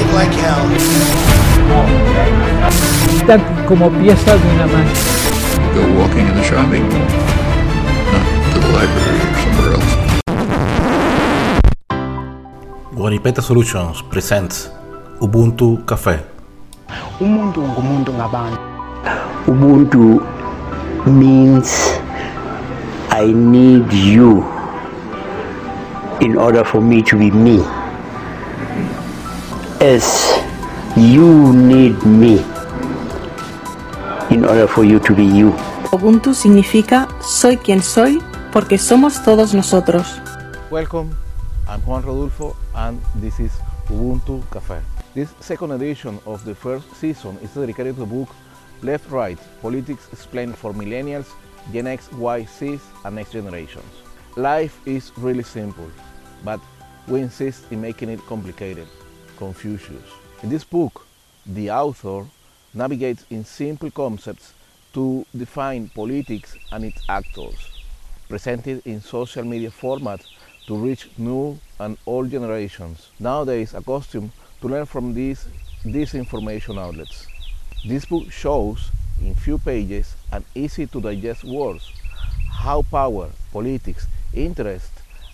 fight like hell. Están como piezas de una máquina. Go walking in the shopping, not to the library or somewhere else. Guaripeta Solutions presents Ubuntu Café. umuntu ngumuntu ngabantu ubuntu means i need you in order for me to be me as you need me in order for you to be you Ubuntu significa soy quien soy porque somos todos nosotros. Welcome, I'm Juan Rodolfo and this is Ubuntu Café. This second edition of the first season is dedicated to the book Left Right Politics Explained for Millennials, Gen X, Y, Z, and Next Generations. Life is really simple, but we insist in making it complicated, Confucius. In this book, the author navigates in simple concepts to define politics and its actors, presented in social media format to reach new and old generations, nowadays accustomed to learn from these disinformation outlets. This book shows, in few pages and easy to digest words, how power, politics, interest,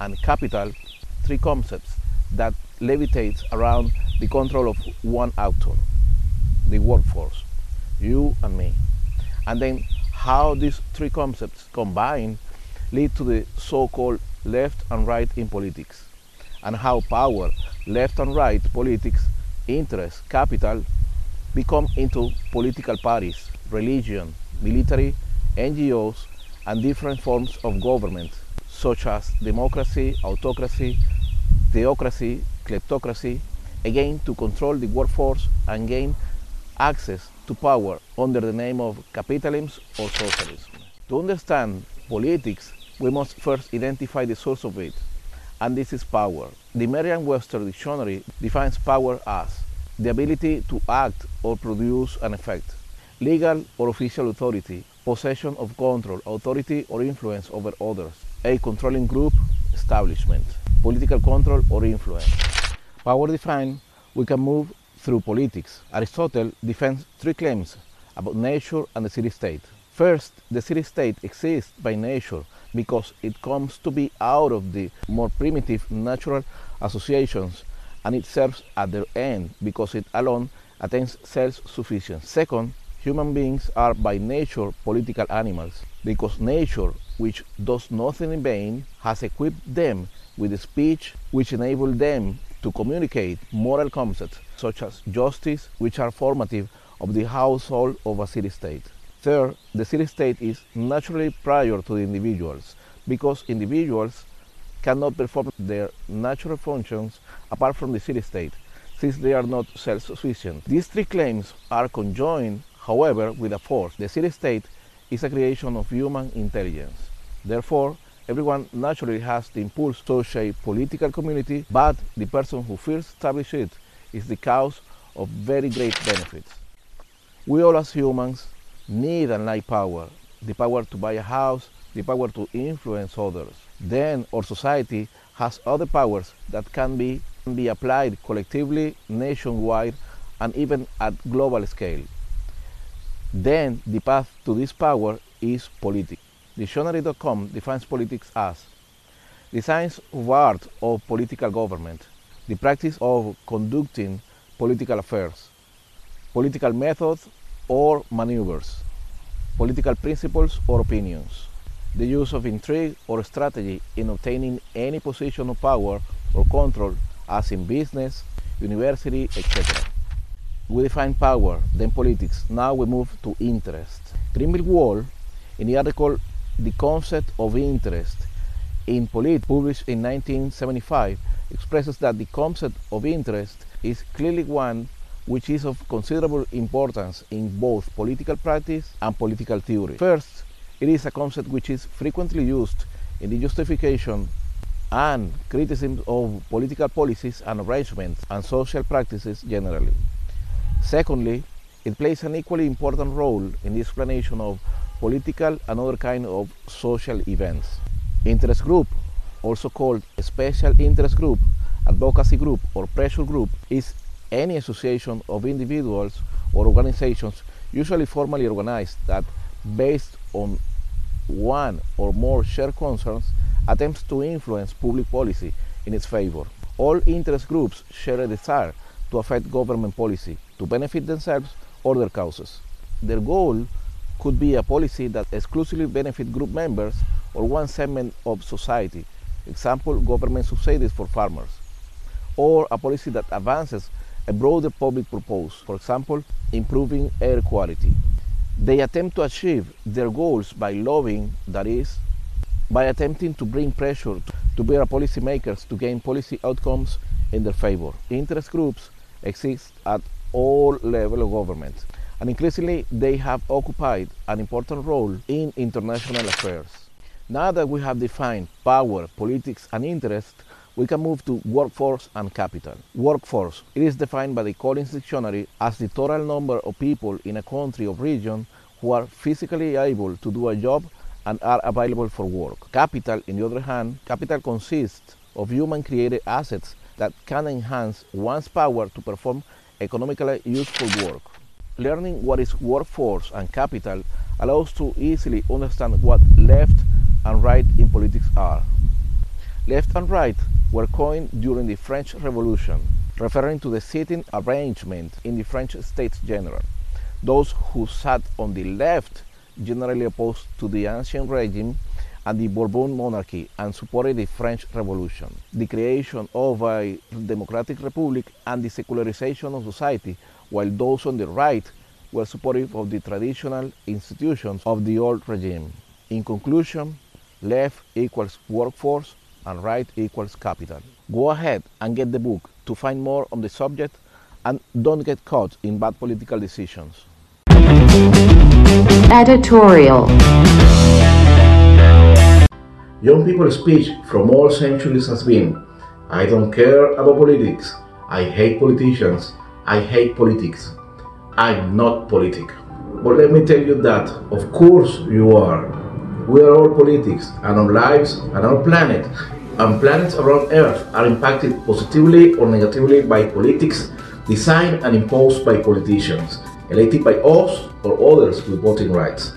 and capital, three concepts that levitate around the control of one actor, the workforce, you and me. And then how these three concepts combine lead to the so-called left and right in politics, and how power, left and right politics, interest, capital become into political parties, religion, military, NGOs, and different forms of government, such as democracy, autocracy, theocracy, kleptocracy, again to control the workforce and gain access to power under the name of capitalism or socialism. To understand politics, we must first identify the source of it, and this is power. The Merriam-Webster dictionary defines power as the ability to act or produce an effect, legal or official authority, possession of control, authority or influence over others, a controlling group, establishment, political control or influence. Power defined, we can move through politics. Aristotle defends three claims about nature and the city state. First, the city state exists by nature because it comes to be out of the more primitive natural associations and it serves at their end because it alone attains self-sufficiency. Second, human beings are by nature political animals because nature, which does nothing in vain, has equipped them with speech which enables them to communicate moral concepts such as justice, which are formative of the household of a city-state. Third, the city-state is naturally prior to the individuals because individuals cannot perform their natural functions apart from the city-state since they are not self-sufficient. These three claims are conjoined, however, with a fourth. The city-state is a creation of human intelligence. Therefore, everyone naturally has the impulse to shape political community, but the person who first establishes it is the cause of very great benefits. We all as humans need and like power, the power to buy a house, the power to influence others. Then our society has other powers that can be, be applied collectively, nationwide, and even at global scale. Then the path to this power is politics. Dictionary.com defines politics as the science of art of political government, the practice of conducting political affairs, political methods or maneuvers, political principles or opinions, the use of intrigue or strategy in obtaining any position of power or control as in business, university, etc. We define power, then politics. Now we move to interest. Grenville Wall, in the article The Concept of Interest in Politics, published in 1975, expresses that the concept of interest is clearly one which is of considerable importance in both political practice and political theory. First, it is a concept which is frequently used in the justification and criticism of political policies and arrangements and social practices generally. Secondly, it plays an equally important role in the explanation of political and other kind of social events. Interest group, also called special interest group, advocacy group, or pressure group, is any association of individuals or organizations, usually formally organized, that based on one or more shared concerns attempts to influence public policy in its favor. All interest groups share a desire to affect government policy to benefit themselves or their causes. Their goal could be a policy that exclusively benefit group members or one segment of society, example, government subsidies for farmers, or a policy that advances a broader public purpose, for example, improving air quality. They attempt to achieve their goals by lobbying, that is, by attempting to bring pressure to bear policymakers to gain policy outcomes in their favor. Interest groups exist at all levels of government, and increasingly they have occupied an important role in international affairs. Now that we have defined power, politics, and interest, we can move to workforce and capital. Workforce, it is defined by the Collins Dictionary as the total number of people in a country or region who are physically able to do a job and are available for work. Capital, on the other hand, capital consists of human created assets that can enhance one's power to perform economically useful work. Learning what is workforce and capital allows to easily understand what left and right in politics are. Left and right were coined during the French Revolution, referring to the seating arrangement in the French States General. Those who sat on the left generally opposed to the ancient regime and the Bourbon monarchy and supported the French Revolution, the creation of a democratic republic and the secularization of society, while those on the right were supportive of the traditional institutions of the old regime. In conclusion, left equals workforce and right equals capital. Go ahead and get the book to find more on the subject and don't get caught in bad political decisions. Editorial. Young people's speech from all centuries has been I don't care about politics. I hate politicians. I hate politics. I'm not politic. But let me tell you that, of course, you are. We are all politics, and our lives and our planet and planets around Earth are impacted positively or negatively by politics designed and imposed by politicians, elected by us or others with voting rights,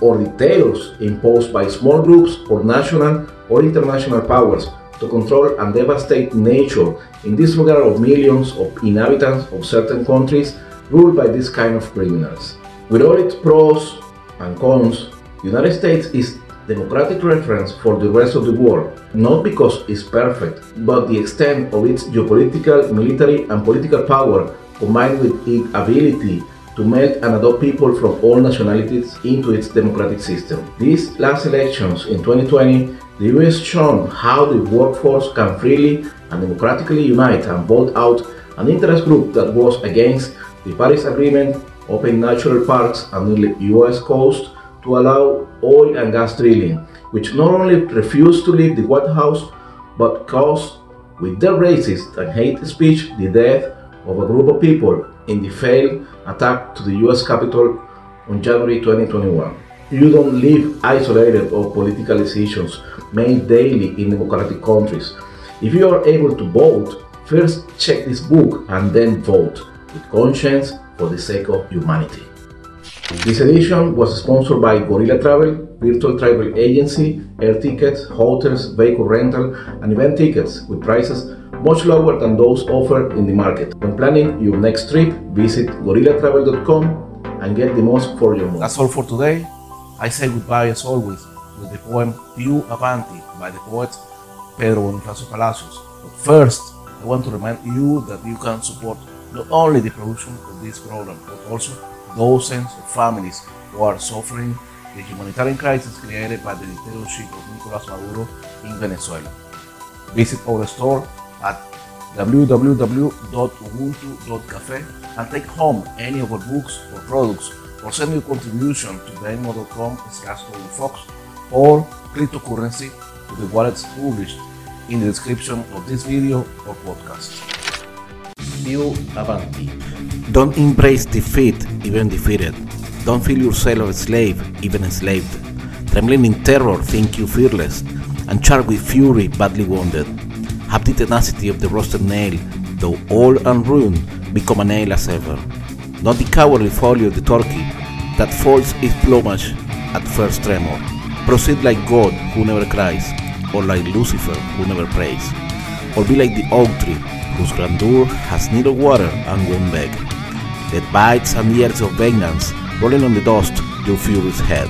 or dictators imposed by small groups or national or international powers to control and devastate nature in disregard of millions of inhabitants of certain countries ruled by this kind of criminals. With all its pros and cons, the United States is democratic reference for the rest of the world, not because it's perfect, but the extent of its geopolitical, military, and political power combined with its ability to melt and adopt people from all nationalities into its democratic system. These last elections in 2020, the US shown how the workforce can freely and democratically unite and vote out an interest group that was against the Paris Agreement, open natural parks on the US coast to allow oil and gas drilling, which not only refused to leave the White House but caused, with their racist and hate speech, the death of a group of people in the failed attack to the US Capitol on January 2021. You don't live isolated of political decisions made daily in democratic countries. If you are able to vote, first check this book and then vote with conscience for the sake of humanity. This edition was sponsored by Gorilla Travel, virtual travel agency, air tickets, hotels, vehicle rental, and event tickets with prices much lower than those offered in the market. When planning your next trip, visit gorillatravel.com and get the most for your money. That's all for today. I say goodbye as always with the poem Più Avanti by the poet Pedro Bonifacio Palacios. But first, I want to remind you that you can support not only the production of this program, but also dozens of families who are suffering the humanitarian crisis created by the dictatorship of Nicolas Maduro in Venezuela. Visit our store at www.ubuntu.cafe and take home any of our books or products or send your contribution to venmo.com slash fox or cryptocurrency to the wallets published in the description of this video or podcast. Più Avanti. Don't embrace defeat, even defeated. Don't feel yourself a slave, even enslaved. Trembling in terror, think you fearless, and charged with fury, badly wounded. Have the tenacity of the rusted nail, though old and ruined, become a nail as ever. Not the cowardly folly of the turkey that folds its plumage at first tremor. Proceed like God who never cries, or like Lucifer who never prays, or be like the oak tree whose grandeur has neither water and won't beg. Let bites and years of vengeance rolling on the dust your furious head.